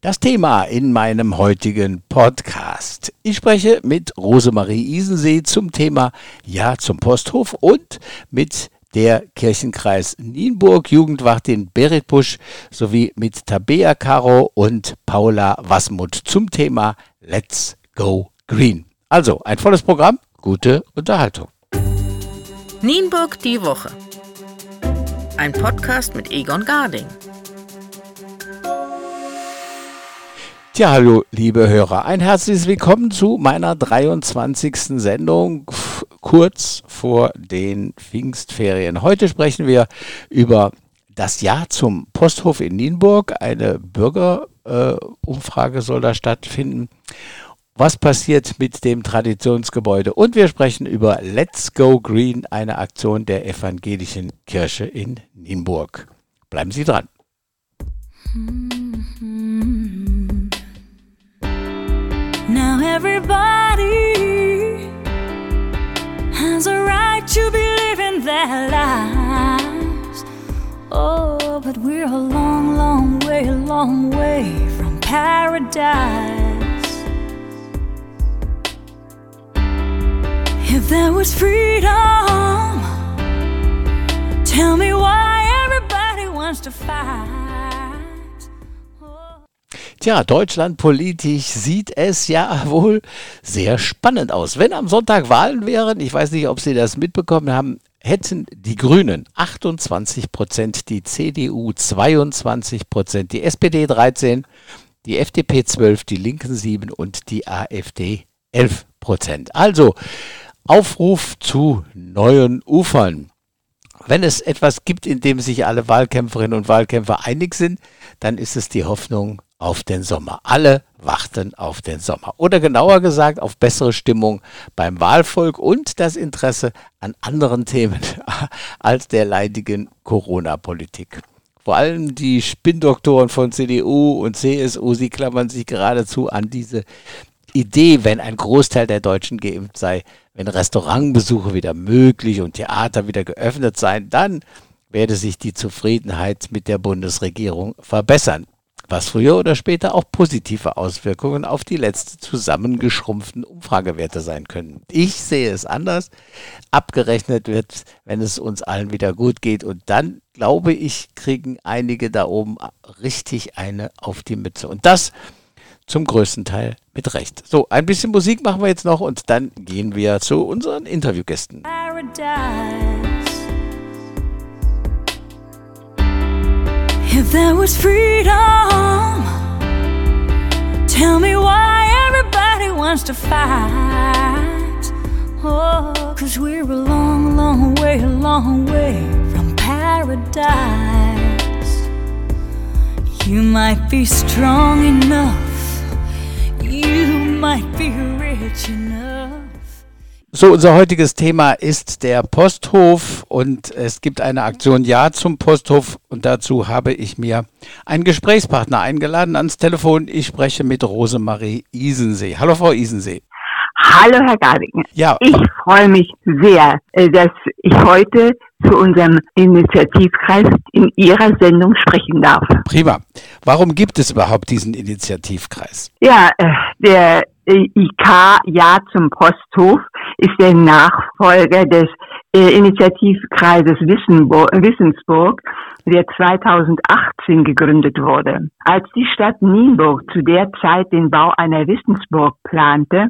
Das Thema in meinem heutigen Podcast. Ich spreche mit Rosemarie Isensee zum Thema Ja zum Posthof und mit der Kirchenkreis Nienburg Jugendwachtin Berit Busch sowie mit Tabea Caro und Paula Wasmut zum Thema Let's Go Green. Also ein volles Programm, gute Unterhaltung. Nienburg die Woche. Ein Podcast mit Egon Garding. Tja, hallo, liebe Hörer. Ein herzliches Willkommen zu meiner 23. Sendung kurz vor den Pfingstferien. Heute sprechen wir über das Jahr zum Posthof in Nienburg. Eine Bürgerumfrage äh, soll da stattfinden. Was passiert mit dem Traditionsgebäude? Und wir sprechen über Let's Go Green, eine Aktion der evangelischen Kirche in Nienburg. Bleiben Sie dran. Now everybody has a right to be living their lives. Oh, but we're a long, long way, a long way from paradise. If there was freedom, tell me why everybody wants to fight. Tja, Deutschland politisch sieht es ja wohl sehr spannend aus. Wenn am Sonntag Wahlen wären, ich weiß nicht, ob Sie das mitbekommen haben, hätten die Grünen 28 Prozent, die CDU 22 Prozent, die SPD 13, die FDP 12, die Linken 7 und die AfD 11 Prozent. Also Aufruf zu neuen Ufern. Wenn es etwas gibt, in dem sich alle Wahlkämpferinnen und Wahlkämpfer einig sind, dann ist es die Hoffnung auf den Sommer. Alle warten auf den Sommer. Oder genauer gesagt auf bessere Stimmung beim Wahlvolk und das Interesse an anderen Themen als der leidigen Corona-Politik. Vor allem die Spinndoktoren von CDU und CSU, sie klammern sich geradezu an diese Idee, wenn ein Großteil der Deutschen geimpft sei, wenn Restaurantbesuche wieder möglich und Theater wieder geöffnet seien, dann werde sich die Zufriedenheit mit der Bundesregierung verbessern was früher oder später auch positive Auswirkungen auf die letzte zusammengeschrumpften Umfragewerte sein können. Ich sehe es anders. Abgerechnet wird, wenn es uns allen wieder gut geht. Und dann, glaube ich, kriegen einige da oben richtig eine auf die Mütze. Und das zum größten Teil mit Recht. So, ein bisschen Musik machen wir jetzt noch und dann gehen wir zu unseren Interviewgästen. If there was freedom, tell me why everybody wants to fight. Oh, cause we're a long, long way, a long way from paradise. You might be strong enough, So, unser heutiges Thema ist der Posthof und es gibt eine Aktion Ja zum Posthof und dazu habe ich mir einen Gesprächspartner eingeladen ans Telefon. Ich spreche mit Rosemarie Isensee. Hallo Frau Isensee. Hallo Herr Garding. Ja. Ich freue mich sehr, äh, dass ich heute zu unserem Initiativkreis in Ihrer Sendung sprechen darf. Prima. Warum gibt es überhaupt diesen Initiativkreis? Ja, äh, der IK Ja zum Posthof ist der Nachfolger des äh, Initiativkreises Wissensburg, der 2018 gegründet wurde. Als die Stadt Nienburg zu der Zeit den Bau einer Wissensburg plante,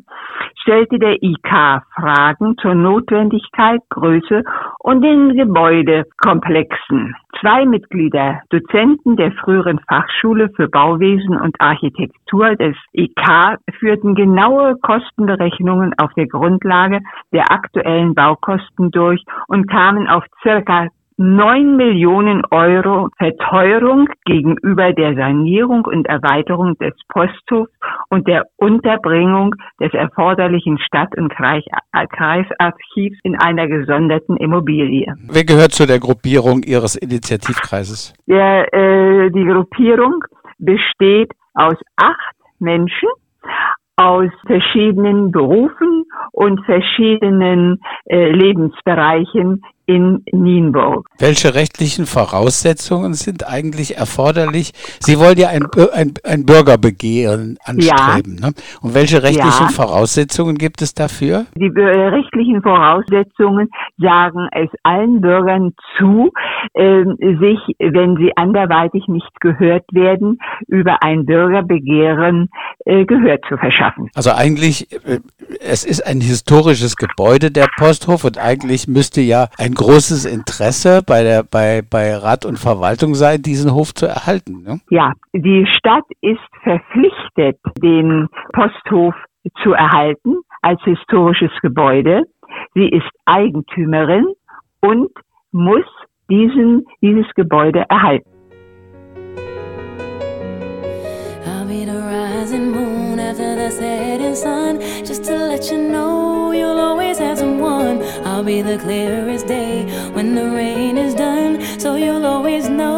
stellte der IK Fragen zur Notwendigkeit, Größe und den Gebäudekomplexen. Zwei Mitglieder, Dozenten der früheren Fachschule für Bauwesen und Architektur des IK, führten genaue Kostenberechnungen auf der Grundlage der aktuellen Baukosten durch und kamen auf circa 9 Millionen Euro Verteuerung gegenüber der Sanierung und Erweiterung des Posthofs und der Unterbringung des erforderlichen Stadt- und Kreisarchivs in einer gesonderten Immobilie. Wer gehört zu der Gruppierung Ihres Initiativkreises? Der, äh, die Gruppierung besteht aus acht Menschen aus verschiedenen Berufen und verschiedenen äh, Lebensbereichen in Nienburg. Welche rechtlichen Voraussetzungen sind eigentlich erforderlich? Sie wollen ja ein, ein, ein Bürgerbegehren anstreben. Ja. Ne? Und welche rechtlichen ja. Voraussetzungen gibt es dafür? Die äh, rechtlichen Voraussetzungen sagen es allen Bürgern zu, äh, sich, wenn sie anderweitig nicht gehört werden, über ein Bürgerbegehren äh, Gehör zu verschaffen. Also eigentlich, äh, es ist ein historisches Gebäude, der Posthof, und eigentlich müsste ja ein großes Interesse bei der bei, bei Rat und Verwaltung sein, diesen Hof zu erhalten. Ne? Ja, die Stadt ist verpflichtet, den Posthof zu erhalten als historisches Gebäude. Sie ist Eigentümerin und muss diesen, dieses Gebäude erhalten. rising moon after the setting sun. Just to let you know you'll always. I'll be the clearest day when the rain is done, so you'll always know.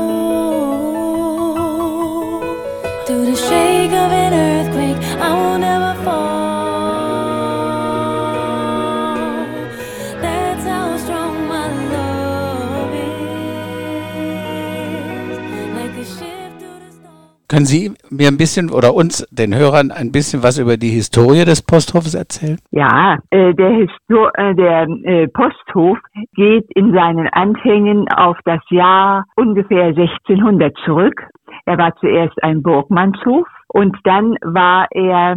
Through the shake of an earthquake, I will never fall. that's how strong my Können Sie mir ein bisschen oder uns, den Hörern, ein bisschen was über die Historie des Posthofes erzählen? Ja, äh, der, Histor äh, der äh, Posthof geht in seinen Anfängen auf das Jahr ungefähr 1600 zurück. Er war zuerst ein Burgmannshof und dann war er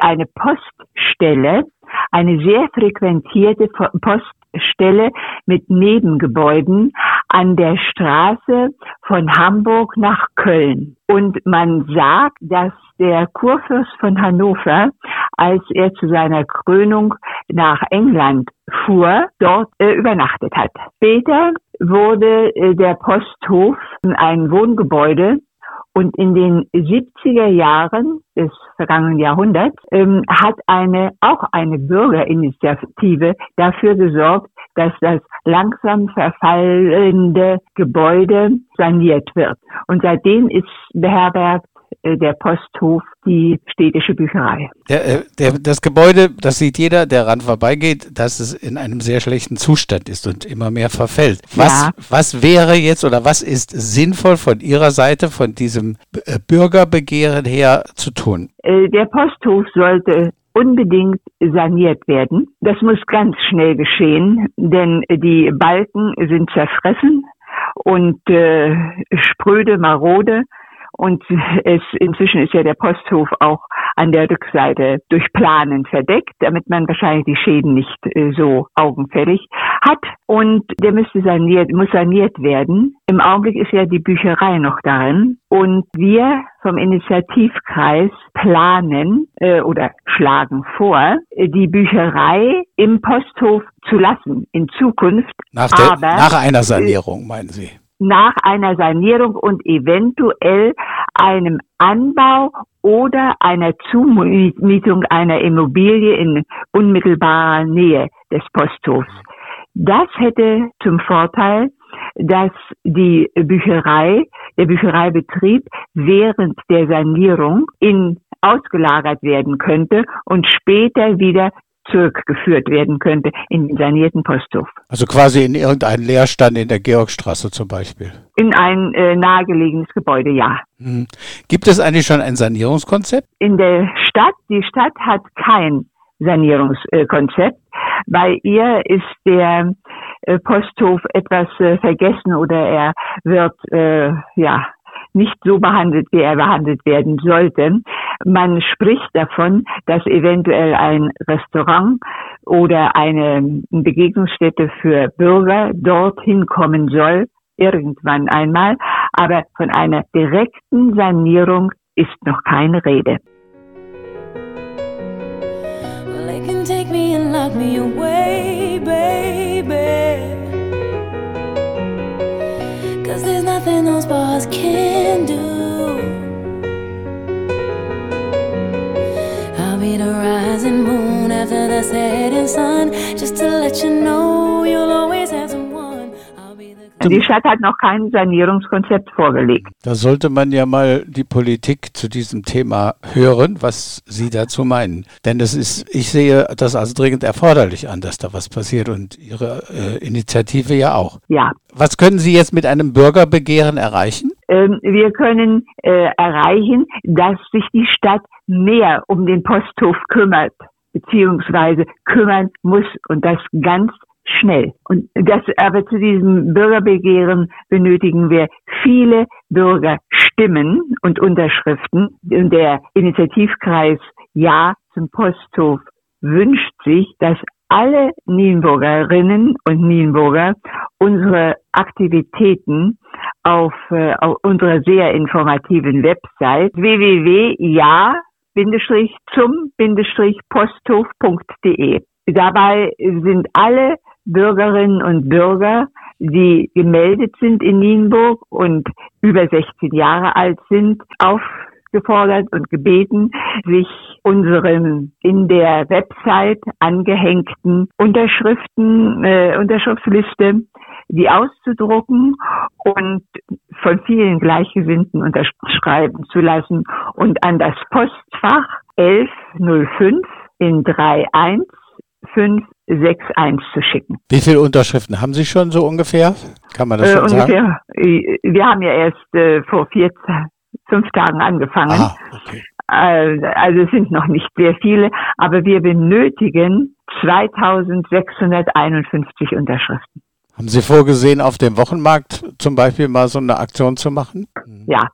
eine Poststelle, eine sehr frequentierte Poststelle mit Nebengebäuden an der Straße von Hamburg nach Köln. Und man sagt, dass der Kurfürst von Hannover, als er zu seiner Krönung nach England fuhr, dort äh, übernachtet hat. Später wurde äh, der Posthof ein Wohngebäude und in den 70er Jahren des vergangenen Jahrhunderts ähm, hat eine, auch eine Bürgerinitiative dafür gesorgt, dass das langsam verfallende Gebäude saniert wird. Und seitdem ist beherbergt der Posthof die städtische Bücherei. Der, äh, der, das Gebäude, das sieht jeder, der ran vorbeigeht, dass es in einem sehr schlechten Zustand ist und immer mehr verfällt. Was, ja. was wäre jetzt oder was ist sinnvoll von Ihrer Seite, von diesem äh, Bürgerbegehren her zu tun? Der Posthof sollte unbedingt saniert werden. Das muss ganz schnell geschehen, denn die Balken sind zerfressen und äh, spröde, marode und es, inzwischen ist ja der Posthof auch an der Rückseite durch Planen verdeckt, damit man wahrscheinlich die Schäden nicht äh, so augenfällig hat. Und der müsste saniert, muss saniert werden. Im Augenblick ist ja die Bücherei noch darin. Und wir vom Initiativkreis planen äh, oder schlagen vor, die Bücherei im Posthof zu lassen in Zukunft. Nach, der, nach einer Sanierung, meinen Sie? Nach einer Sanierung und eventuell einem Anbau oder einer Zumietung einer Immobilie in unmittelbarer Nähe des Posthofs. Das hätte zum Vorteil, dass die Bücherei, der Büchereibetrieb während der Sanierung in ausgelagert werden könnte und später wieder zurückgeführt werden könnte in den sanierten Posthof. Also quasi in irgendeinen Leerstand in der Georgstraße zum Beispiel. In ein äh, nahegelegenes Gebäude, ja. Mhm. Gibt es eigentlich schon ein Sanierungskonzept? In der Stadt, die Stadt hat kein Sanierungskonzept. Bei ihr ist der äh, Posthof etwas äh, vergessen oder er wird äh, ja nicht so behandelt, wie er behandelt werden sollte. Man spricht davon, dass eventuell ein Restaurant oder eine Begegnungsstätte für Bürger dorthin kommen soll, irgendwann einmal, aber von einer direkten Sanierung ist noch keine Rede. Well, nothing those bars can do. I'll be the rising moon after the setting sun, just to let you know you'll always have die Stadt hat noch kein Sanierungskonzept vorgelegt. Da sollte man ja mal die Politik zu diesem Thema hören, was Sie dazu meinen. Denn das ist, ich sehe das als dringend erforderlich an, dass da was passiert und Ihre äh, Initiative ja auch. Ja. Was können Sie jetzt mit einem Bürgerbegehren erreichen? Ähm, wir können äh, erreichen, dass sich die Stadt mehr um den Posthof kümmert beziehungsweise kümmern muss und das ganz schnell. Und das, aber zu diesem Bürgerbegehren benötigen wir viele Bürgerstimmen und Unterschriften. Und der Initiativkreis Ja zum Posthof wünscht sich, dass alle Nienburgerinnen und Nienburger unsere Aktivitäten auf, äh, auf unserer sehr informativen Website www.ja-zum-posthof.de. Dabei sind alle Bürgerinnen und Bürger, die gemeldet sind in Nienburg und über 16 Jahre alt sind, aufgefordert und gebeten, sich unseren in der Website angehängten Unterschriften, äh, Unterschriftsliste, die auszudrucken und von vielen Gleichgesinnten unterschreiben zu lassen und an das Postfach 1105 in 31 561 zu schicken. Wie viele Unterschriften haben Sie schon so ungefähr? Kann man das schon äh, ungefähr, sagen? Wir haben ja erst äh, vor vier, fünf Tagen angefangen. Ah, okay. äh, also es sind noch nicht sehr viele, aber wir benötigen 2651 Unterschriften. Haben Sie vorgesehen, auf dem Wochenmarkt zum Beispiel mal so eine Aktion zu machen? Ja,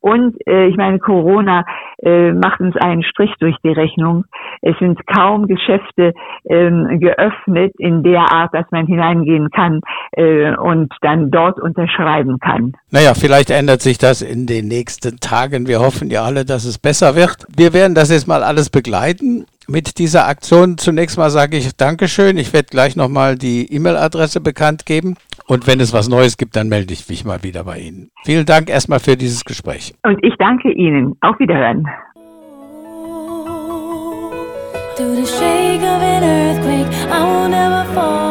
und äh, ich meine, Corona äh, macht uns einen Strich durch die Rechnung. Es sind kaum Geschäfte ähm, geöffnet in der Art, dass man hineingehen kann äh, und dann dort unterschreiben kann. Naja, vielleicht ändert sich das in den nächsten Tagen. Wir hoffen ja alle, dass es besser wird. Wir werden das jetzt mal alles begleiten mit dieser Aktion. Zunächst mal sage ich Dankeschön. Ich werde gleich nochmal die E-Mail-Adresse bekannt geben. Und wenn es was Neues gibt, dann melde ich mich mal wieder bei Ihnen. Vielen Dank erstmal für dieses Gespräch. Und ich danke Ihnen. Auf Wiederhören. Through the shake of an earthquake, I will never fall.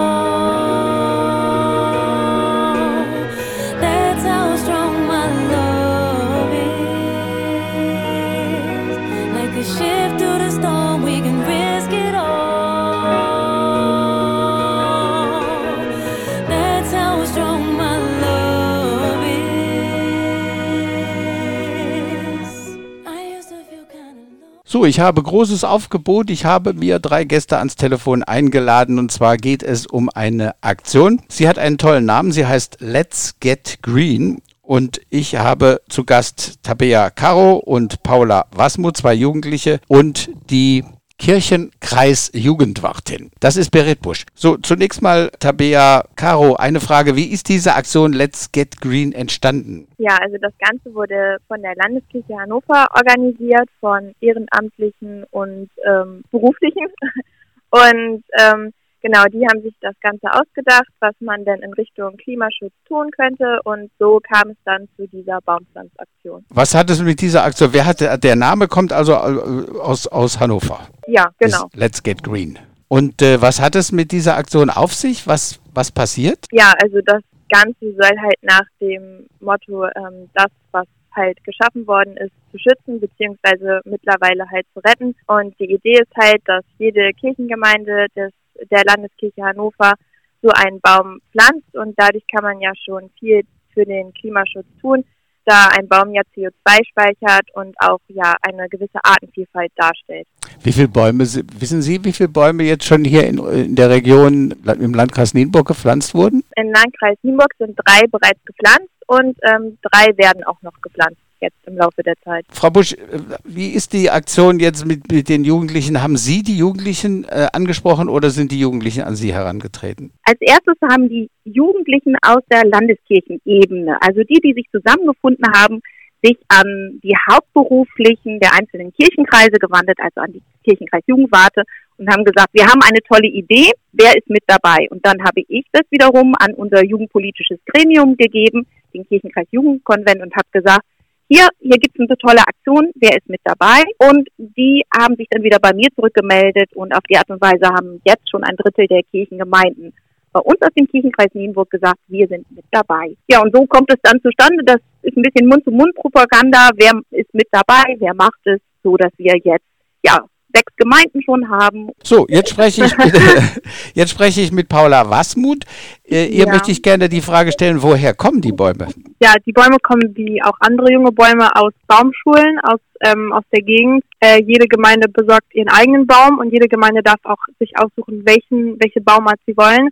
So, ich habe großes Aufgebot. Ich habe mir drei Gäste ans Telefon eingeladen und zwar geht es um eine Aktion. Sie hat einen tollen Namen. Sie heißt Let's Get Green und ich habe zu Gast Tabea Caro und Paula Wasmu, zwei Jugendliche und die Kirchenkreis Jugendwartin. Das ist Berit Busch. So, zunächst mal Tabea Caro, eine Frage. Wie ist diese Aktion Let's Get Green entstanden? Ja, also das Ganze wurde von der Landeskirche Hannover organisiert, von Ehrenamtlichen und ähm, Beruflichen. Und ähm, Genau, die haben sich das Ganze ausgedacht, was man denn in Richtung Klimaschutz tun könnte und so kam es dann zu dieser Baumpflanzaktion. Was hat es mit dieser Aktion? Wer hatte der Name kommt also äh, aus aus Hannover? Ja, genau. Das Let's Get Green. Und äh, was hat es mit dieser Aktion auf sich? Was was passiert? Ja, also das Ganze soll halt nach dem Motto ähm, das was halt geschaffen worden ist, zu schützen, beziehungsweise mittlerweile halt zu retten. Und die Idee ist halt, dass jede Kirchengemeinde des der Landeskirche Hannover so einen Baum pflanzt und dadurch kann man ja schon viel für den Klimaschutz tun, da ein Baum ja CO2 speichert und auch ja eine gewisse Artenvielfalt darstellt. Wie viele Bäume, wissen Sie, wie viele Bäume jetzt schon hier in, in der Region im Landkreis Nienburg gepflanzt wurden? Im Landkreis Nienburg sind drei bereits gepflanzt und ähm, drei werden auch noch gepflanzt jetzt im Laufe der Zeit. Frau Busch, wie ist die Aktion jetzt mit, mit den Jugendlichen? Haben Sie die Jugendlichen äh, angesprochen oder sind die Jugendlichen an Sie herangetreten? Als erstes haben die Jugendlichen aus der Landeskirchenebene, also die, die sich zusammengefunden haben, sich an die Hauptberuflichen der einzelnen Kirchenkreise gewandt, also an die Kirchenkreis Jugendwarte und haben gesagt, wir haben eine tolle Idee, wer ist mit dabei? Und dann habe ich das wiederum an unser jugendpolitisches Gremium gegeben, den Kirchenkreis Jugendkonvent und habe gesagt, hier, hier gibt es eine tolle Aktion, wer ist mit dabei? Und die haben sich dann wieder bei mir zurückgemeldet und auf die Art und Weise haben jetzt schon ein Drittel der Kirchengemeinden bei uns aus dem Kirchenkreis Nienburg gesagt, wir sind mit dabei. Ja, und so kommt es dann zustande, das ist ein bisschen Mund-zu-Mund-Propaganda, wer ist mit dabei, wer macht es, so dass wir jetzt, ja, sechs Gemeinden schon haben. So, jetzt spreche ich mit, jetzt spreche ich mit Paula Wasmuth. Äh, ihr ja. möchte ich gerne die Frage stellen, woher kommen die Bäume? Ja, die Bäume kommen wie auch andere junge Bäume aus Baumschulen, aus, ähm, aus der Gegend. Äh, jede Gemeinde besorgt ihren eigenen Baum und jede Gemeinde darf auch sich aussuchen, welchen, welche Baumart sie wollen.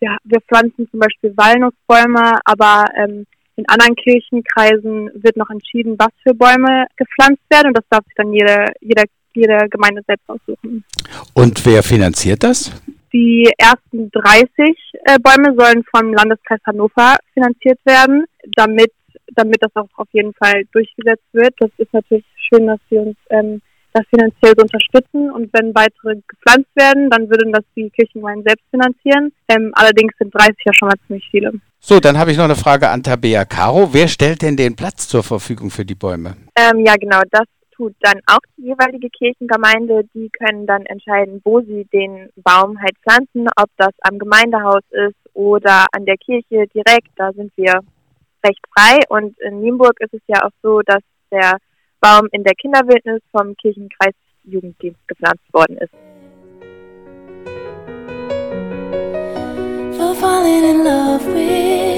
Wir, wir pflanzen zum Beispiel Walnussbäume, aber ähm, in anderen Kirchenkreisen wird noch entschieden, was für Bäume gepflanzt werden und das darf sich dann jede, jeder jede Gemeinde selbst aussuchen. Und wer finanziert das? Die ersten 30 äh, Bäume sollen vom Landeskreis Hannover finanziert werden, damit, damit das auch auf jeden Fall durchgesetzt wird. Das ist natürlich schön, dass sie uns ähm, das finanziell so unterstützen und wenn weitere gepflanzt werden, dann würden das die Kirchengemeinden selbst finanzieren. Ähm, allerdings sind 30 ja schon mal ziemlich viele. So, dann habe ich noch eine Frage an Tabea Caro. Wer stellt denn den Platz zur Verfügung für die Bäume? Ähm, ja, genau, das tut dann auch die jeweilige Kirchengemeinde. Die können dann entscheiden, wo sie den Baum halt pflanzen, ob das am Gemeindehaus ist oder an der Kirche direkt. Da sind wir recht frei. Und in Nienburg ist es ja auch so, dass der Baum in der Kinderwildnis vom Kirchenkreis Jugenddienst gepflanzt worden ist. For falling in love with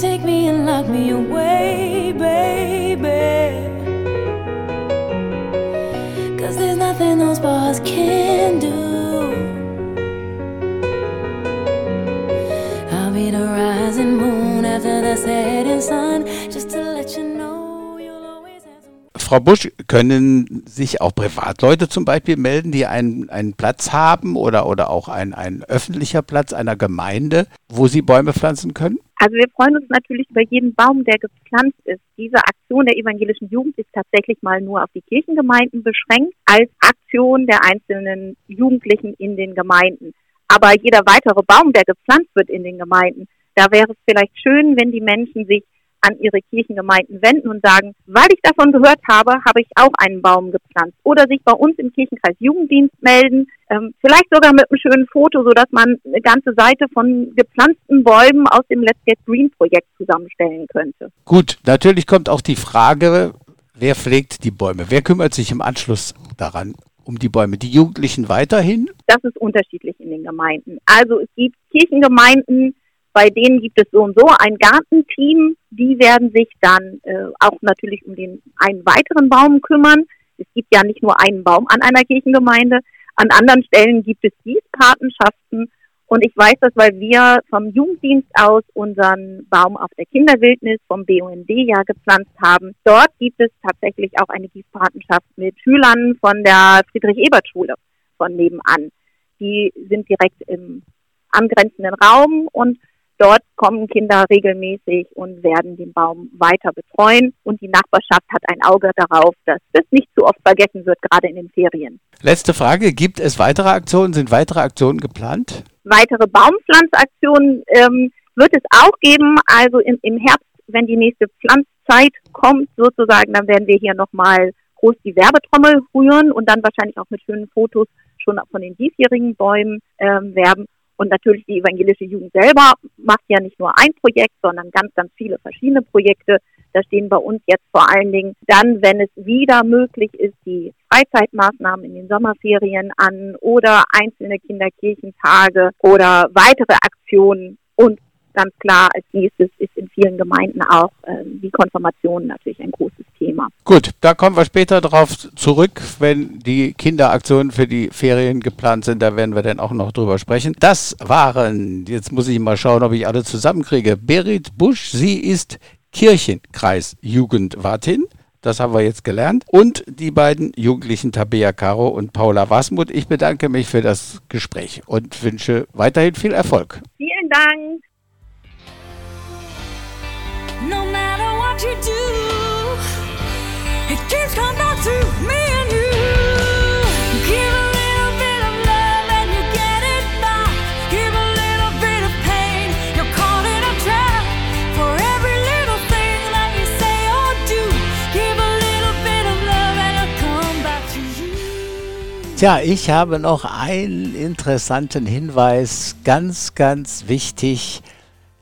take me and lock me away, baby. Cause there's nothing those bars can do. I'll be the rising moon after the setting sun, Frau Busch, können sich auch Privatleute zum Beispiel melden, die einen, einen Platz haben oder, oder auch ein, ein öffentlicher Platz einer Gemeinde, wo sie Bäume pflanzen können? Also wir freuen uns natürlich über jeden Baum, der gepflanzt ist. Diese Aktion der evangelischen Jugend ist tatsächlich mal nur auf die Kirchengemeinden beschränkt, als Aktion der einzelnen Jugendlichen in den Gemeinden. Aber jeder weitere Baum, der gepflanzt wird in den Gemeinden, da wäre es vielleicht schön, wenn die Menschen sich an ihre Kirchengemeinden wenden und sagen, weil ich davon gehört habe, habe ich auch einen Baum gepflanzt. Oder sich bei uns im Kirchenkreis Jugenddienst melden, ähm, vielleicht sogar mit einem schönen Foto, sodass man eine ganze Seite von gepflanzten Bäumen aus dem Let's Get Green Projekt zusammenstellen könnte. Gut, natürlich kommt auch die Frage, wer pflegt die Bäume? Wer kümmert sich im Anschluss daran? Um die Bäume. Die Jugendlichen weiterhin? Das ist unterschiedlich in den Gemeinden. Also es gibt Kirchengemeinden, bei denen gibt es so und so ein Gartenteam. Die werden sich dann äh, auch natürlich um den einen weiteren Baum kümmern. Es gibt ja nicht nur einen Baum an einer Kirchengemeinde. An anderen Stellen gibt es Gießpatenschaften. Und ich weiß das, weil wir vom Jugenddienst aus unseren Baum auf der Kinderwildnis vom BUND ja gepflanzt haben. Dort gibt es tatsächlich auch eine Gießpatenschaft mit Schülern von der Friedrich-Ebert-Schule von nebenan. Die sind direkt im angrenzenden Raum und Dort kommen Kinder regelmäßig und werden den Baum weiter betreuen. Und die Nachbarschaft hat ein Auge darauf, dass das nicht zu oft vergessen wird, gerade in den Ferien. Letzte Frage. Gibt es weitere Aktionen? Sind weitere Aktionen geplant? Weitere Baumpflanzaktionen ähm, wird es auch geben. Also im, im Herbst, wenn die nächste Pflanzzeit kommt, sozusagen, dann werden wir hier nochmal groß die Werbetrommel rühren und dann wahrscheinlich auch mit schönen Fotos schon von den diesjährigen Bäumen ähm, werben. Und natürlich die evangelische Jugend selber macht ja nicht nur ein Projekt, sondern ganz, ganz viele verschiedene Projekte. Da stehen bei uns jetzt vor allen Dingen dann, wenn es wieder möglich ist, die Freizeitmaßnahmen in den Sommerferien an oder einzelne Kinderkirchentage oder weitere Aktionen und ganz klar, als nächstes ist in vielen Gemeinden auch äh, die Konfirmation natürlich ein großes Thema. Gut, da kommen wir später darauf zurück, wenn die Kinderaktionen für die Ferien geplant sind. Da werden wir dann auch noch drüber sprechen. Das waren, jetzt muss ich mal schauen, ob ich alle zusammenkriege. Berit Busch, sie ist Kirchenkreis-Jugendwartin. Das haben wir jetzt gelernt. Und die beiden Jugendlichen Tabea Caro und Paula Wasmuth. Ich bedanke mich für das Gespräch und wünsche weiterhin viel Erfolg. Vielen Dank. Tja, ich habe noch einen interessanten Hinweis, ganz, ganz wichtig.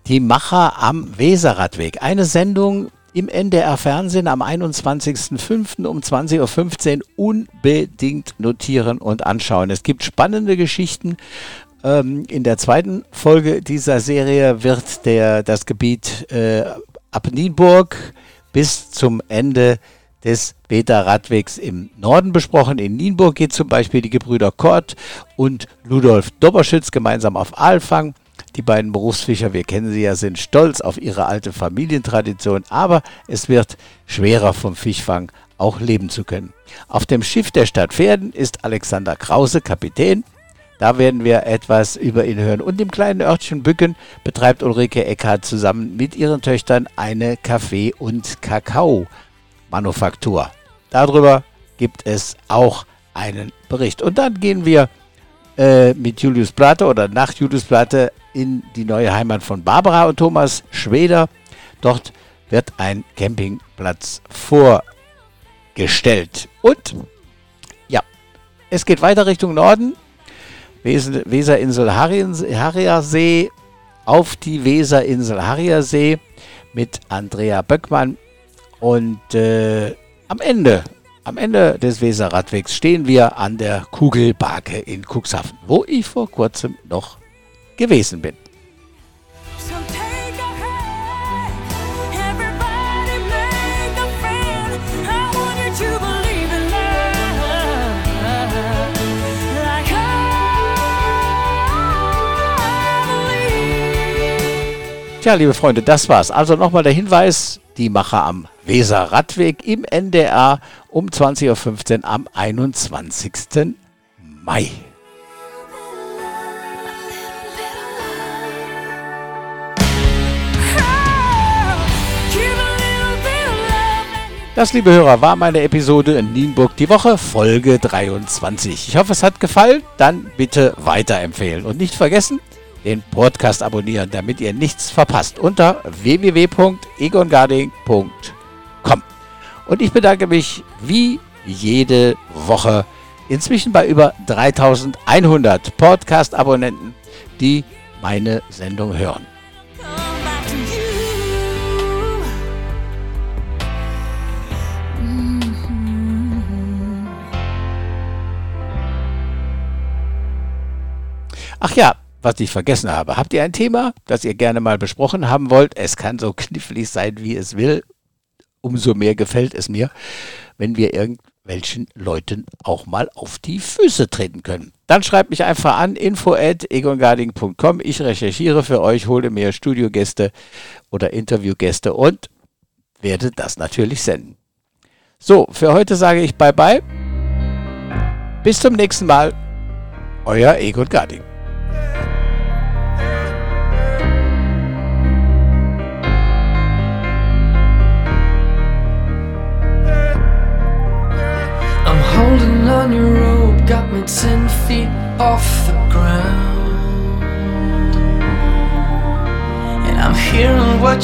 Die Macher am Weserradweg. Eine Sendung im NDR Fernsehen am 21.05. um 20.15 Uhr unbedingt notieren und anschauen. Es gibt spannende Geschichten. Ähm, in der zweiten Folge dieser Serie wird der, das Gebiet äh, ab Nienburg bis zum Ende des Beta-Radwegs im Norden besprochen. In Nienburg geht zum Beispiel die Gebrüder Kort und Ludolf Doberschütz gemeinsam auf Aalfang. Die beiden Berufsfischer, wir kennen sie ja, sind stolz auf ihre alte Familientradition, aber es wird schwerer vom Fischfang auch leben zu können. Auf dem Schiff der Stadt Pferden ist Alexander Krause Kapitän. Da werden wir etwas über ihn hören. Und im kleinen Örtchen Bücken betreibt Ulrike Eckhardt zusammen mit ihren Töchtern eine Kaffee- und Kakao-Manufaktur. Darüber gibt es auch einen Bericht. Und dann gehen wir äh, mit Julius Platte oder nach Julius Platte in die neue Heimat von Barbara und Thomas Schweder. Dort wird ein Campingplatz vorgestellt. Und ja, es geht weiter Richtung Norden. Weserinsel Harriersee auf die Weserinsel Harriersee mit Andrea Böckmann. Und äh, am Ende am Ende des Weserradwegs stehen wir an der Kugelbarke in Cuxhaven, wo ich vor kurzem noch gewesen bin. Tja, liebe Freunde, das war's. Also nochmal der Hinweis, die Macher am Weser-Radweg im NDR um 20.15 Uhr am 21. Mai. Das, liebe Hörer, war meine Episode in Nienburg die Woche, Folge 23. Ich hoffe, es hat gefallen. Dann bitte weiterempfehlen. Und nicht vergessen, den Podcast abonnieren, damit ihr nichts verpasst. Unter www.egongarding.com. Und ich bedanke mich wie jede Woche inzwischen bei über 3100 Podcast-Abonnenten, die meine Sendung hören. Ja, was ich vergessen habe. Habt ihr ein Thema, das ihr gerne mal besprochen haben wollt? Es kann so knifflig sein, wie es will. Umso mehr gefällt es mir, wenn wir irgendwelchen Leuten auch mal auf die Füße treten können. Dann schreibt mich einfach an info@egongarding.com. Ich recherchiere für euch, hole mir Studiogäste oder Interviewgäste und werde das natürlich senden. So, für heute sage ich bye bye. Bis zum nächsten Mal. Euer Egon Garding.